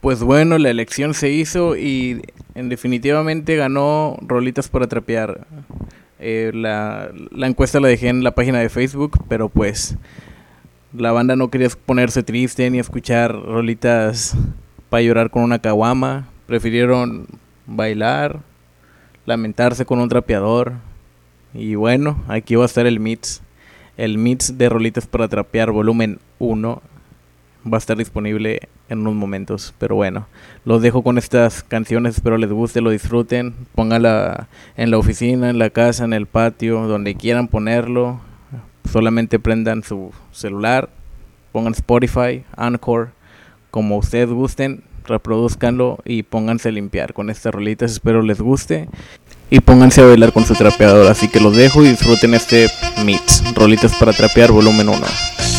Pues bueno, la elección se hizo y en definitivamente ganó Rolitas para Trapear. Eh, la, encuesta la dejé en la página de Facebook, pero pues la banda no quería ponerse triste ni escuchar rolitas para llorar con una caguama. Prefirieron bailar, lamentarse con un trapeador. Y bueno, aquí va a estar el mix. El mix de rolitas para trapear volumen 1 va a estar disponible en unos momentos. Pero bueno, los dejo con estas canciones. Espero les guste, lo disfruten. Póngala en la oficina, en la casa, en el patio, donde quieran ponerlo. Solamente prendan su celular, pongan Spotify, Anchor, como ustedes gusten, reproduzcanlo y pónganse a limpiar con estas rolitas. Espero les guste. Y pónganse a bailar con su trapeador. Así que los dejo y disfruten este mix. Rolitas para trapear, volumen 1.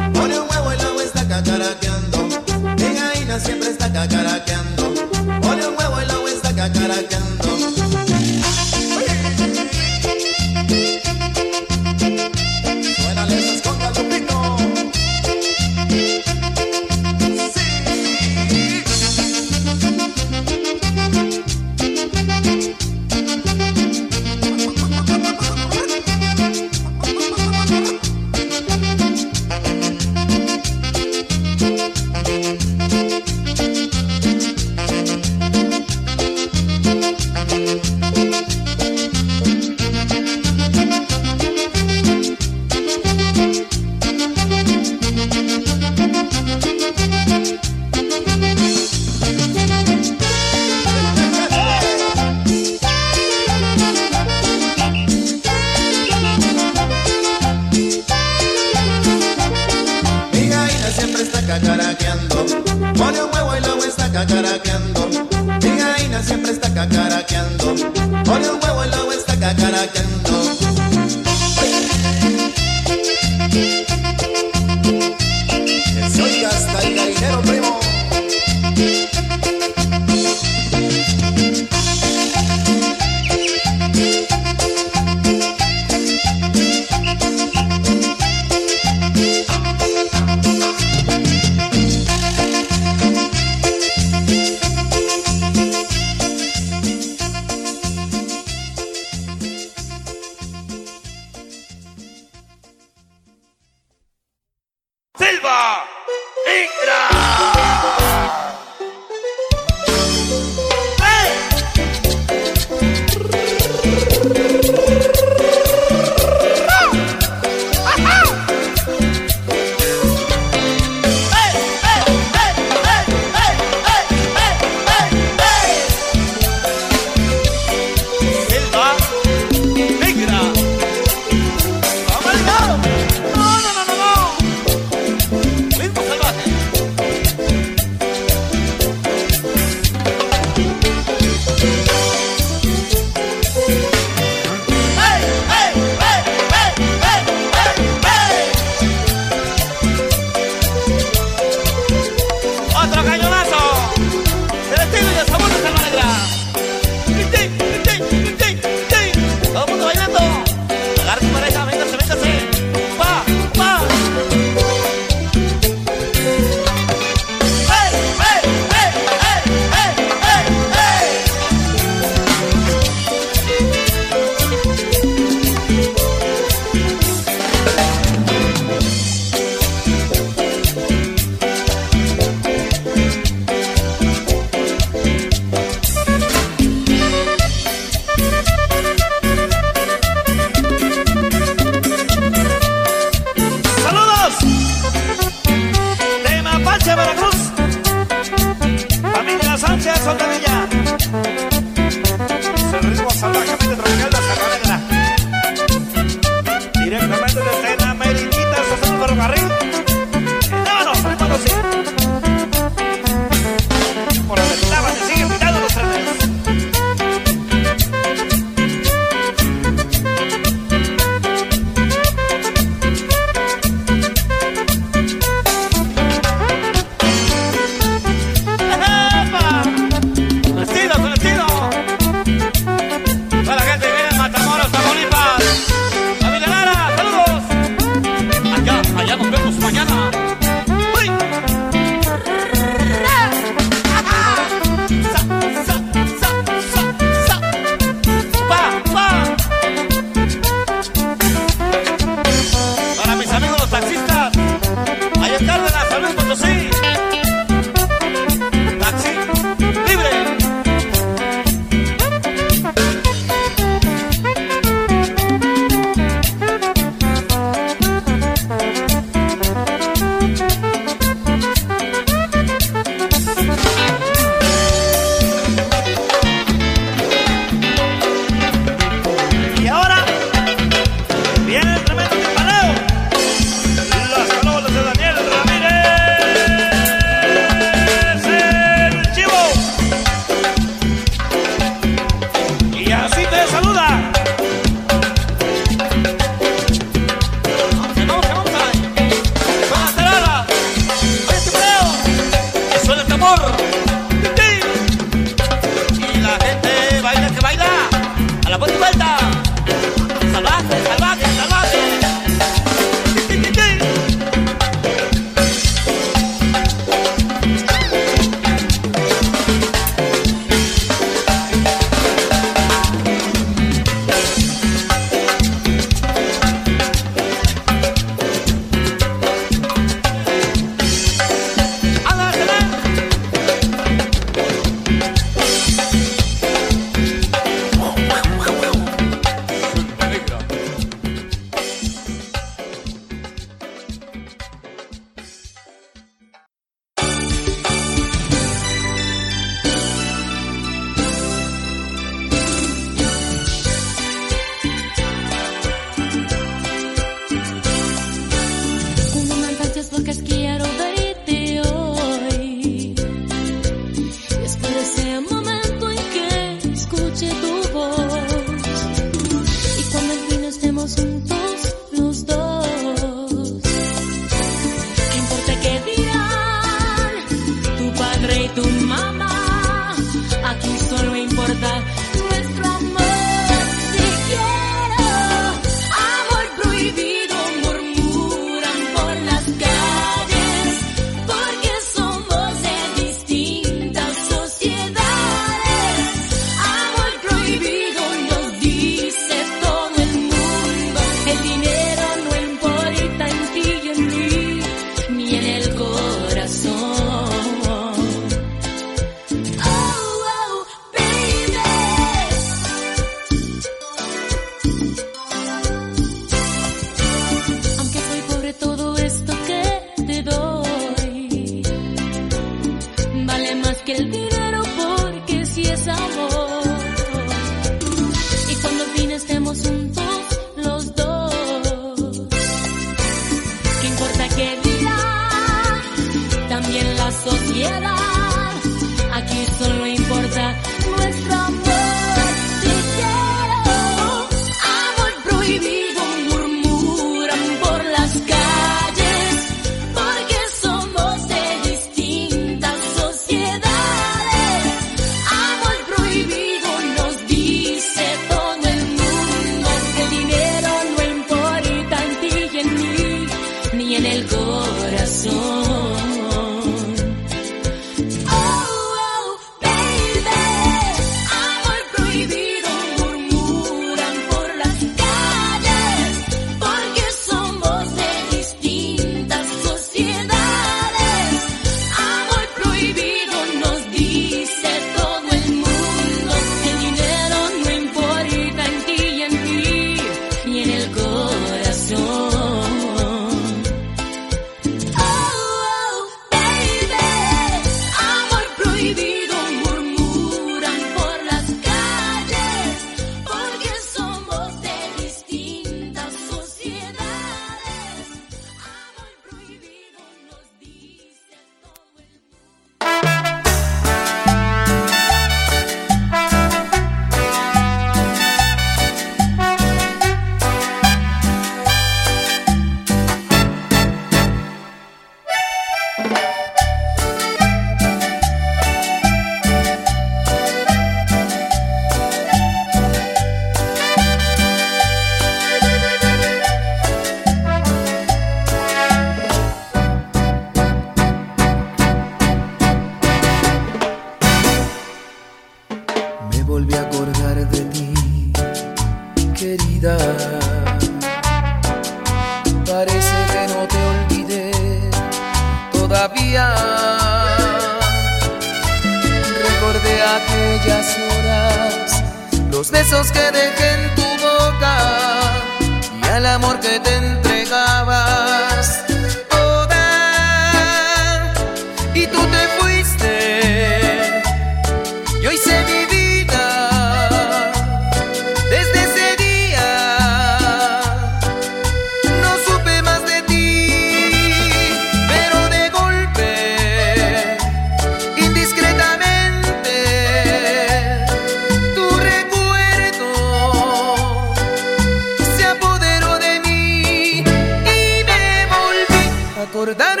Y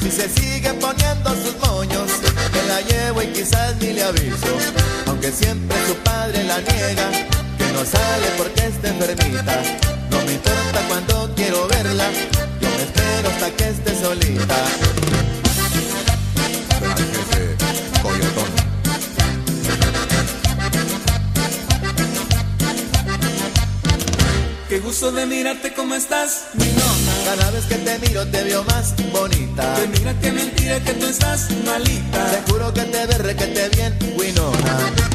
Si se sigue poniendo sus moños, me la llevo y quizás ni le aviso. Aunque siempre su padre la niega, que no sale porque esté enfermita. No me importa cuando quiero verla, yo me espero hasta que esté solita. Qué gusto de mirarte como estás. Cada vez que te miro te veo más bonita. Que mira que mentira que tú estás malita. Te juro que te veré que te bien, Winona.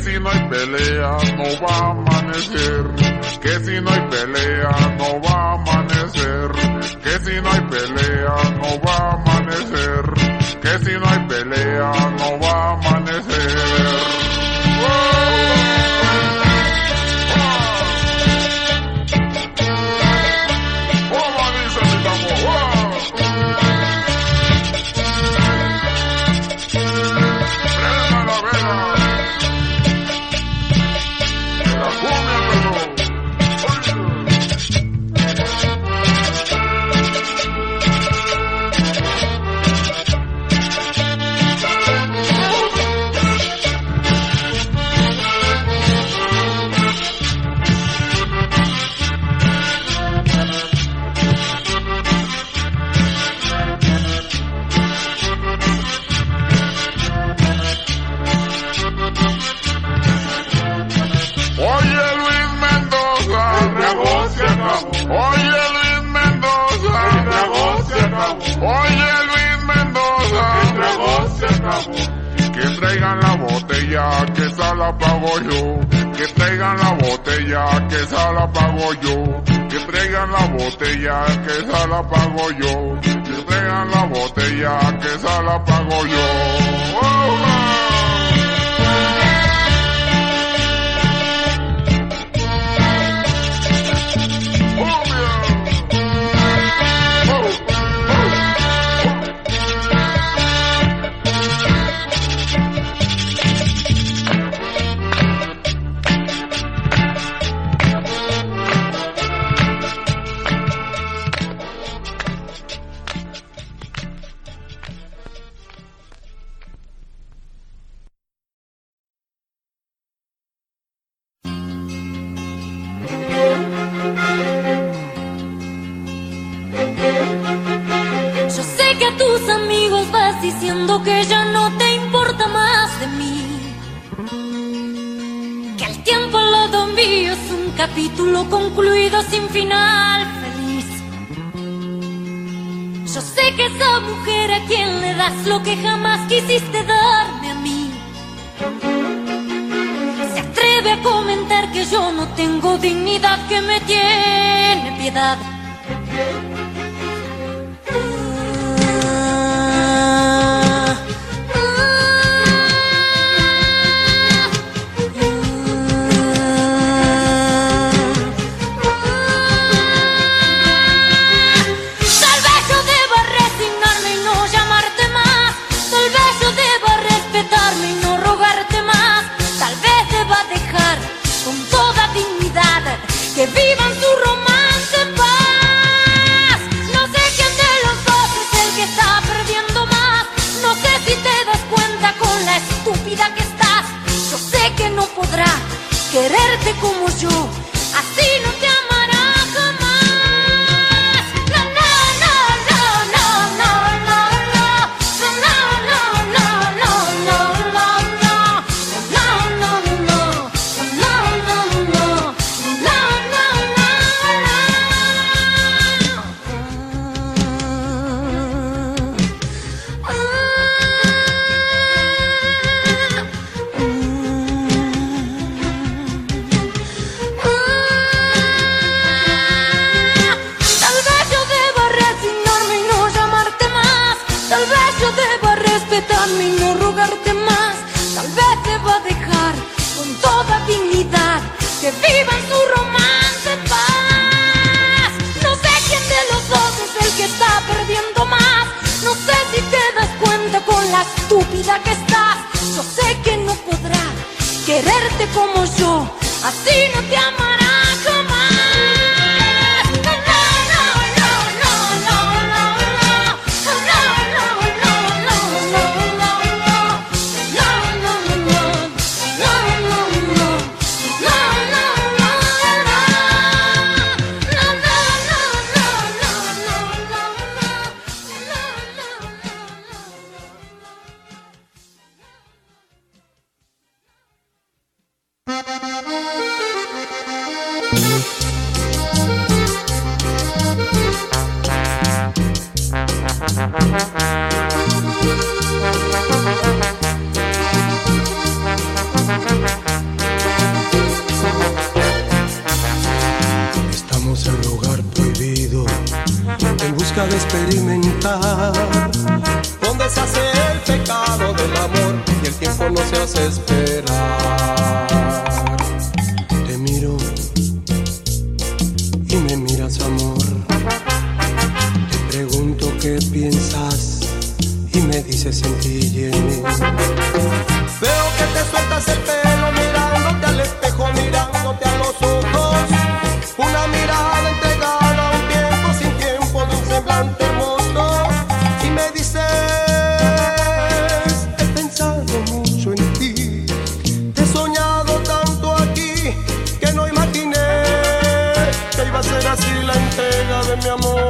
Que si no hay pelea no va a amanecer, que si no hay pelea no va a amanecer, que si no hay pelea no va a amanecer. botella que esa la pago yo. Si entregan la botella que esa la pago yo. capítulo concluido sin final feliz. Yo sé que esa mujer a quien le das lo que jamás quisiste darme a mí. Se atreve a comentar que yo no tengo dignidad, que me tiene piedad. Tal vez yo deba respetarme y no rogarte más. Tal vez deba dejar con toda dignidad que vivan su romance en paz. No sé quién de los dos es el que está perdiendo más. No sé si te das cuenta con la estúpida que estás. Yo sé que no podrá quererte como yo. Así no te amará. meu amor.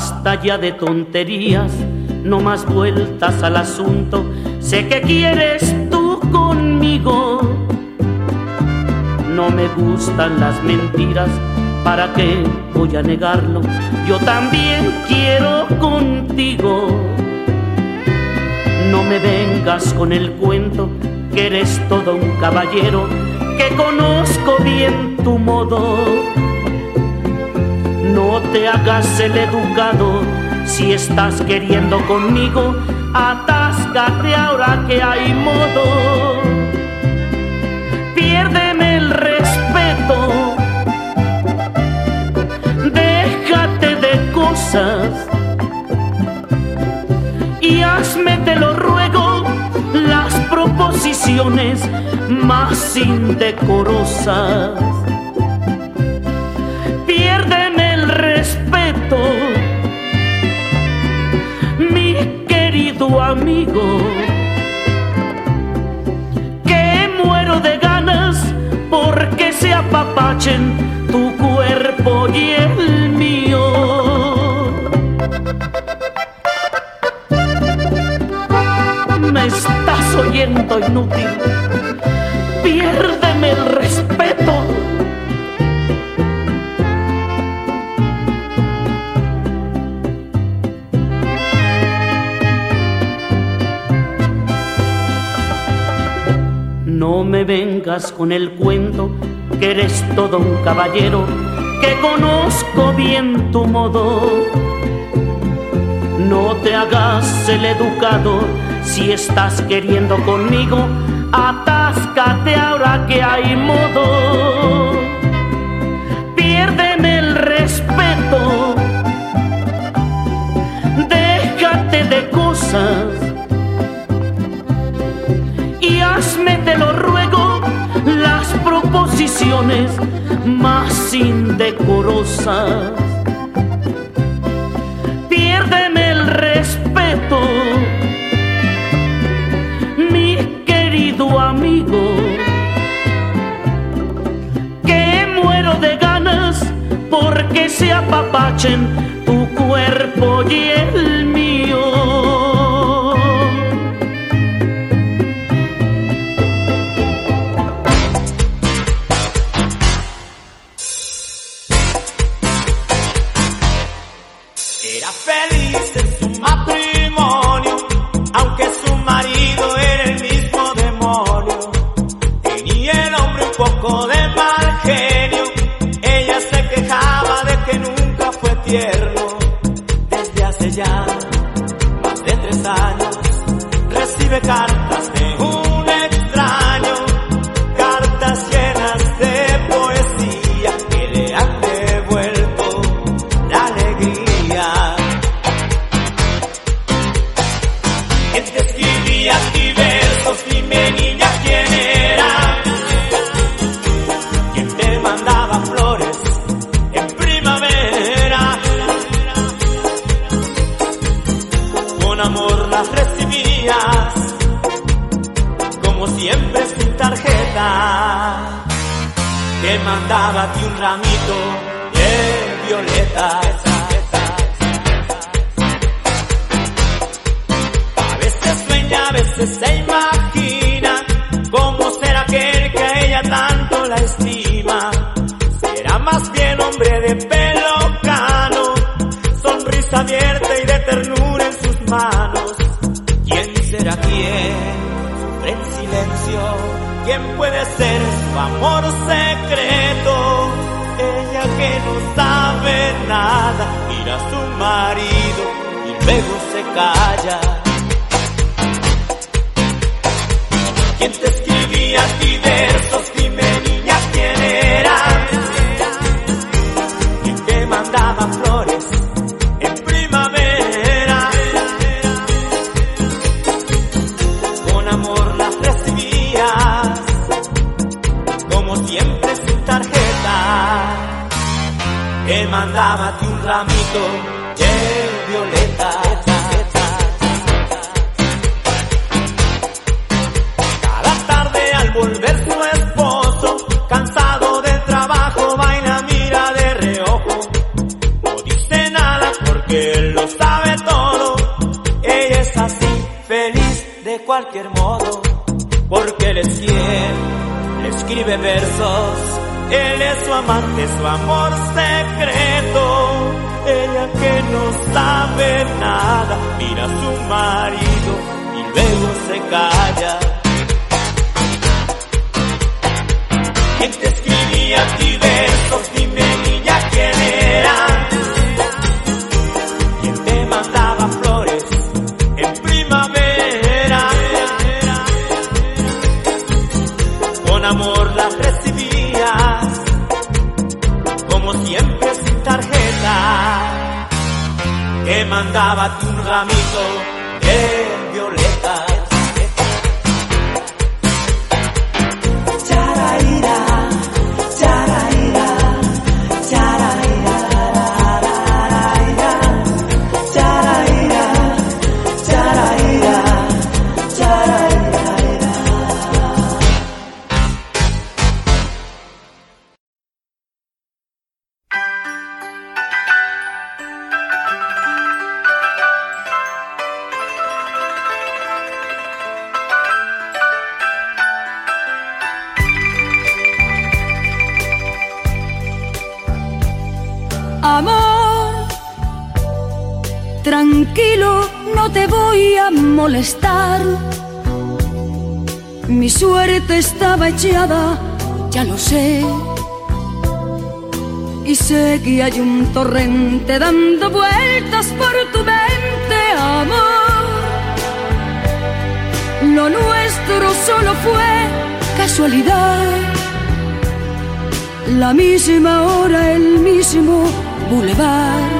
Basta ya de tonterías, no más vueltas al asunto. Sé que quieres tú conmigo. No me gustan las mentiras, ¿para qué voy a negarlo? Yo también quiero contigo. No me vengas con el cuento que eres todo un caballero, que conozco bien tu modo. No te hagas el educado si estás queriendo conmigo, atáscate ahora que hay modo. Piérdeme el respeto, déjate de cosas y hazme, te lo ruego, las proposiciones más indecorosas. Querido amigo, que muero de ganas porque se apapachen tu cuerpo y el mío. me estás oyendo inútil. Piérdeme el respeto. Vengas con el cuento que eres todo un caballero, que conozco bien tu modo. No te hagas el educado si estás queriendo conmigo, atáscate ahora que hay modo. Piérdeme el respeto, déjate de cosas y hazme, te lo ruego, las proposiciones más indecorosas. Piérdeme el respeto mi querido amigo, que muero de ganas porque se apapachen tu cuerpo y el mío. A veces sueña, a veces se imagina cómo será aquel que a ella tanto la estima. Será más bien hombre de pelo cano, sonrisa abierta y de ternura en sus manos. ¿Quién será quién? En silencio. ¿Quién puede ser su amor secreto? Mira a su marido y luego se calla. ¿Quién te escribía a ti versos? Dime ramito de violeta. Cada tarde al volver su esposo, cansado del trabajo, baila, mira de reojo. No dice nada porque él lo sabe todo. Ella es así, feliz de cualquier modo, porque él es quien escribe versos. Él es su amante, su amor se cree. No sabe nada, mira a su marido y luego se calla. Mandaba un ramito de molestar. Mi suerte estaba echada, ya lo sé. Y sé que hay un torrente dando vueltas por tu mente, amor. Lo nuestro solo fue casualidad. La misma hora, el mismo bulevar.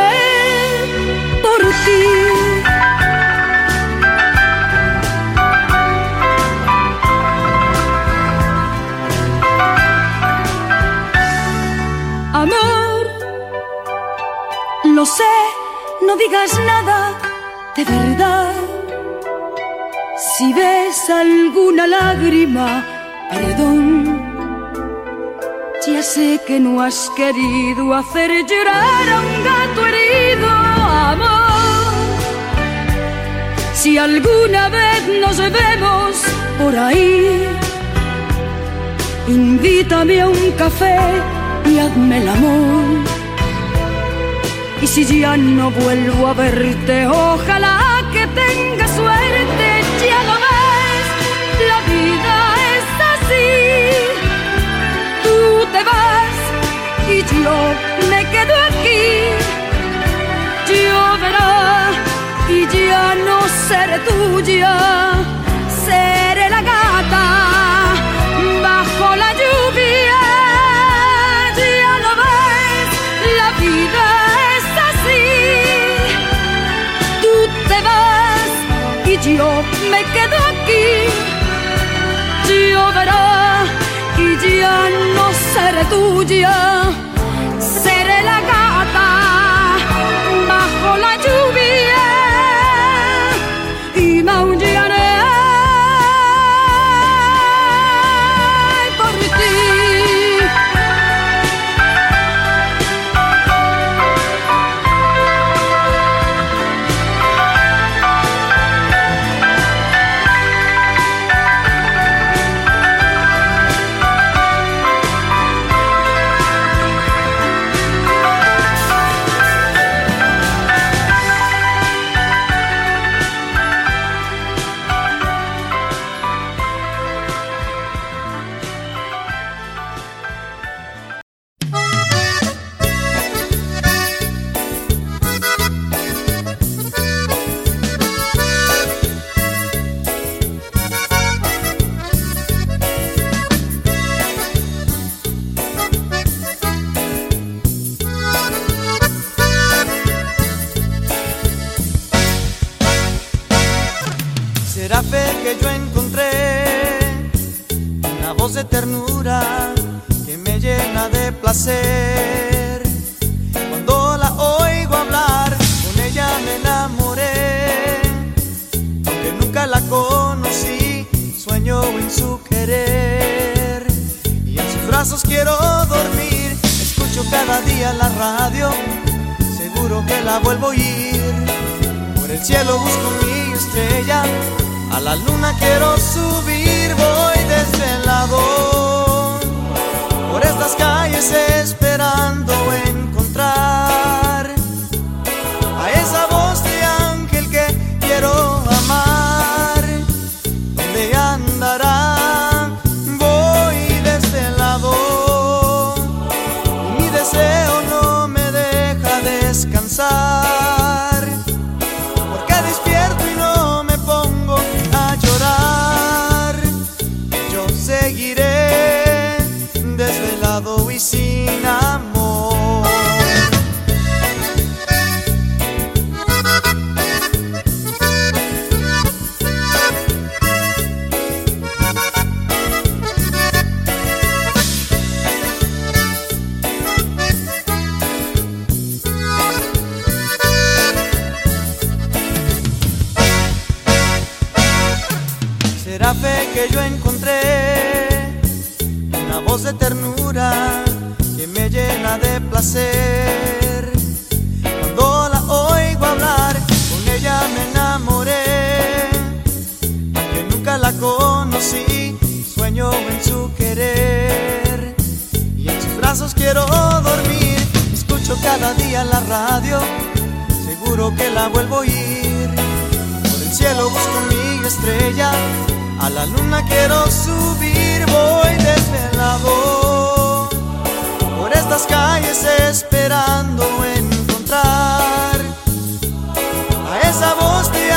por ti. Amor, lo sé, no digas nada de verdad. Si ves alguna lágrima, perdón. Ya sé que no has querido hacer llorar a un gato herido, amor. Si alguna vez nos vemos por ahí, invítame a un café y hazme el amor. Y si ya no vuelvo a verte, ojalá que tengas suerte, ya lo ves, la vida es así tú te vas y yo me quedo aquí. Lloverá y ya no seré tuya, seré la gata bajo la lluvia. Ya lo ves, la vida es así. Tú te vas y yo me quedo aquí lloverá y ya no seré tuya, que yo encontré una voz de ternura que me llena de placer. Cuando la oigo hablar, con ella me enamoré, aunque nunca la conocí, sueño en su querer y en sus brazos quiero dormir. Escucho cada día la radio, seguro que la vuelvo a oír. Por el cielo busco mi estrella a la luna quiero subir, voy desvelado. Por estas calles esperando encontrar a esa voz de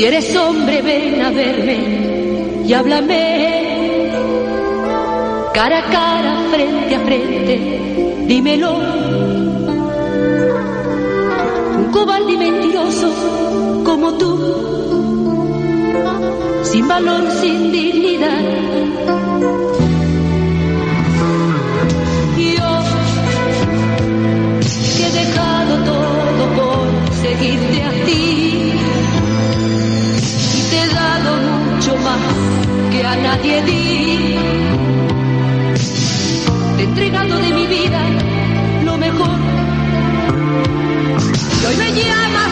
Si eres hombre, ven a verme y háblame. Cara a cara, frente a frente, dímelo. Un cobarde y mentiroso como tú, sin valor, sin dignidad. Yo, que he dejado todo por seguirte a ti. que a nadie di. Te he entregado de mi vida lo mejor. Y hoy me llamas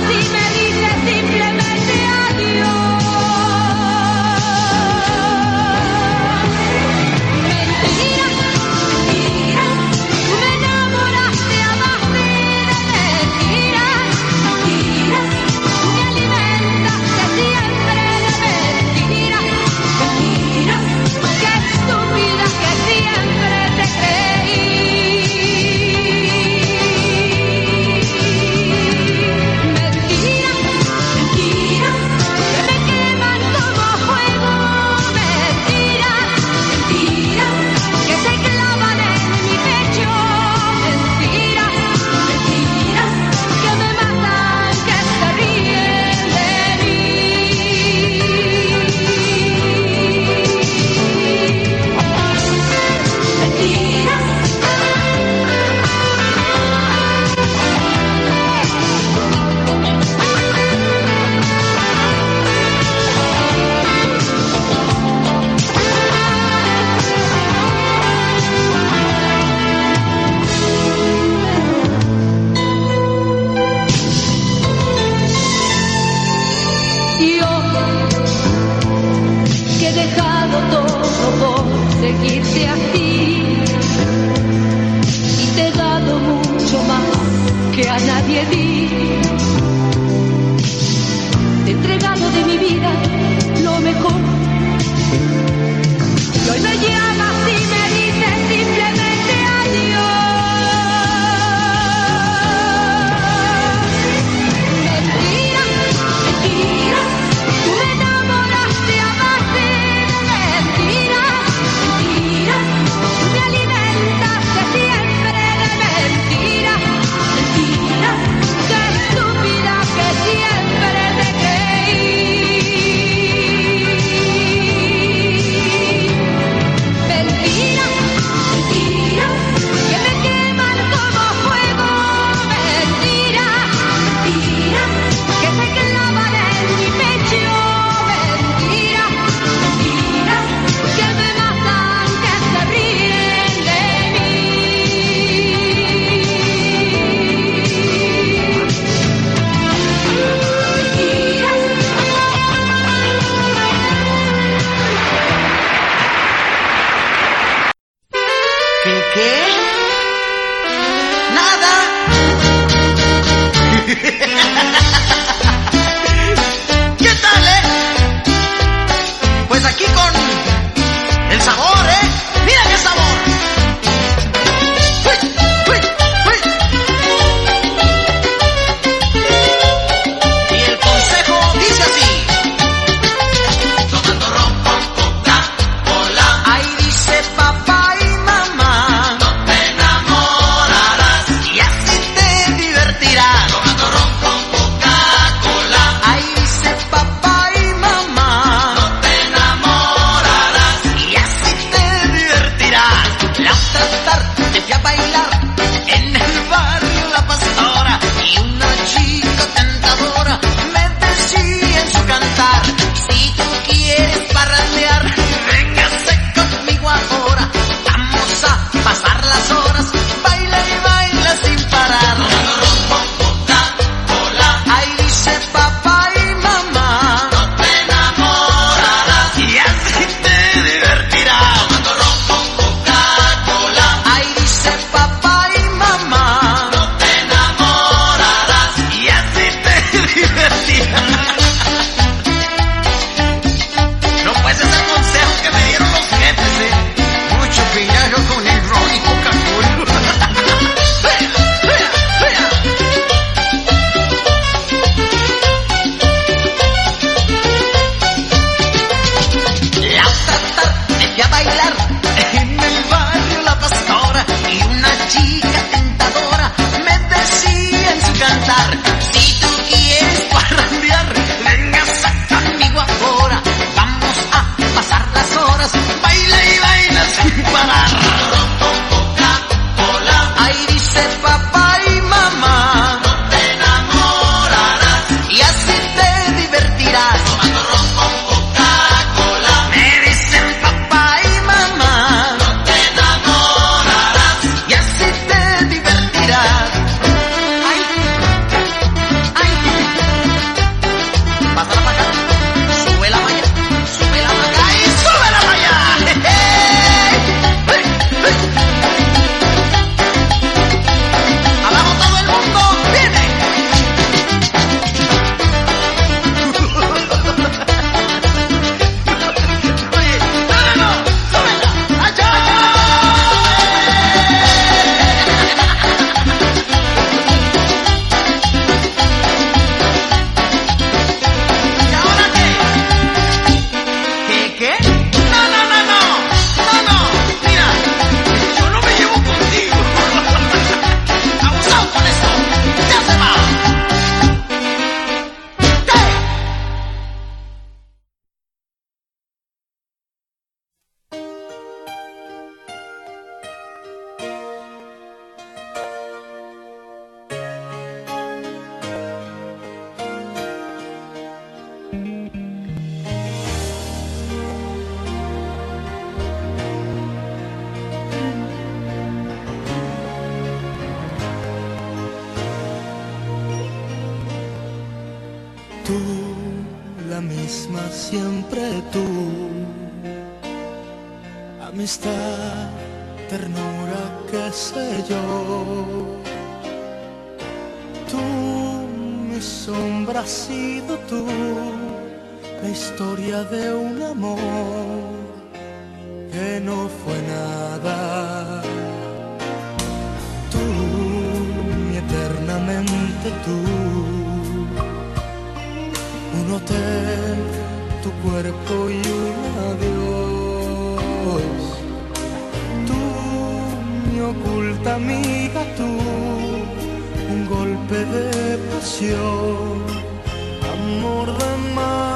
amor de madrugada.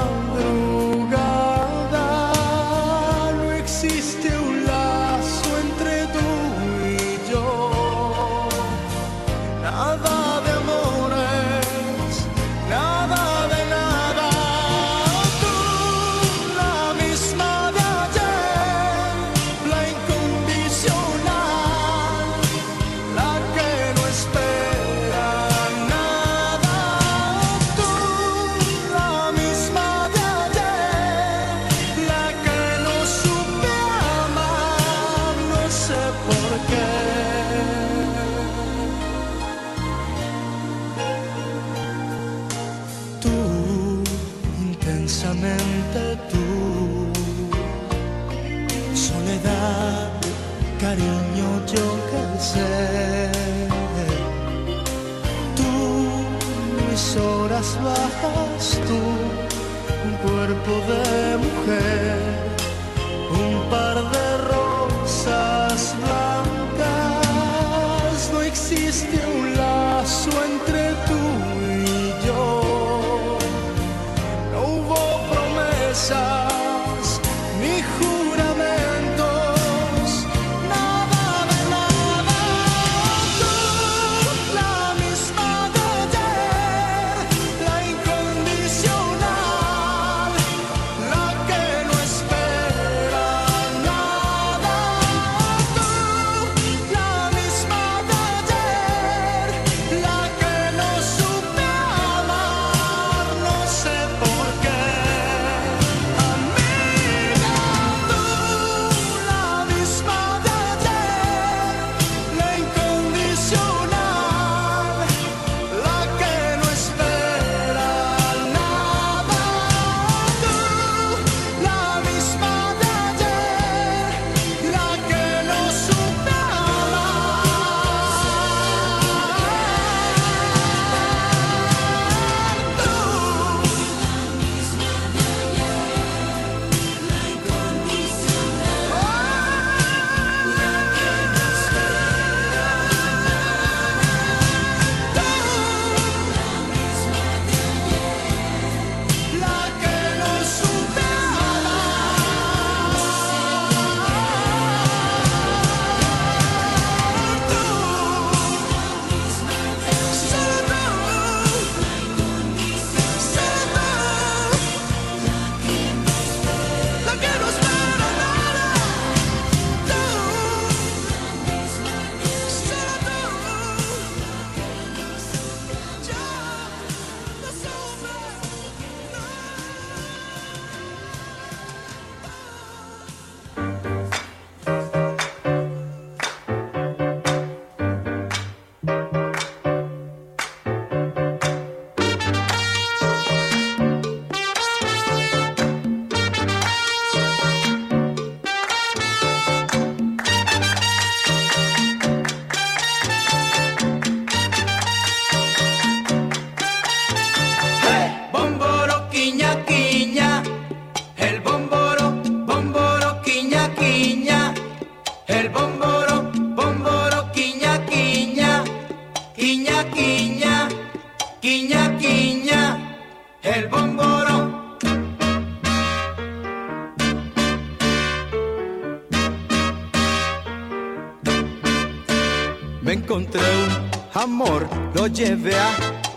Encontré un amor, lo llevé a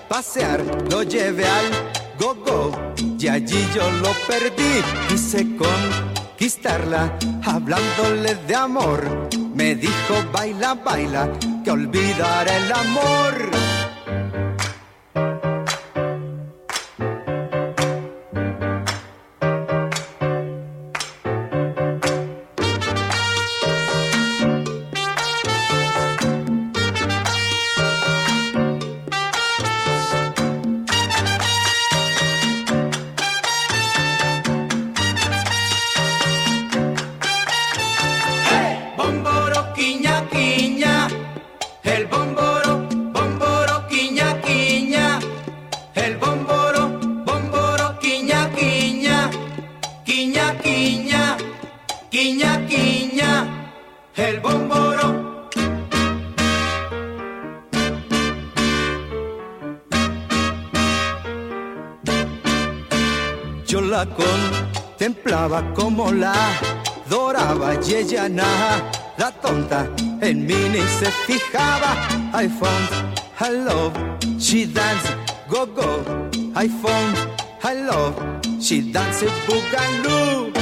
pasear, lo llevé al go-go y allí yo lo perdí. Quise conquistarla, hablándole de amor. Me dijo, baila, baila, que olvidará el amor. Como la adoraba y ella nada, la tonta en mí se fijaba. I her love, she dance go go. I her love, she dance boogaloo.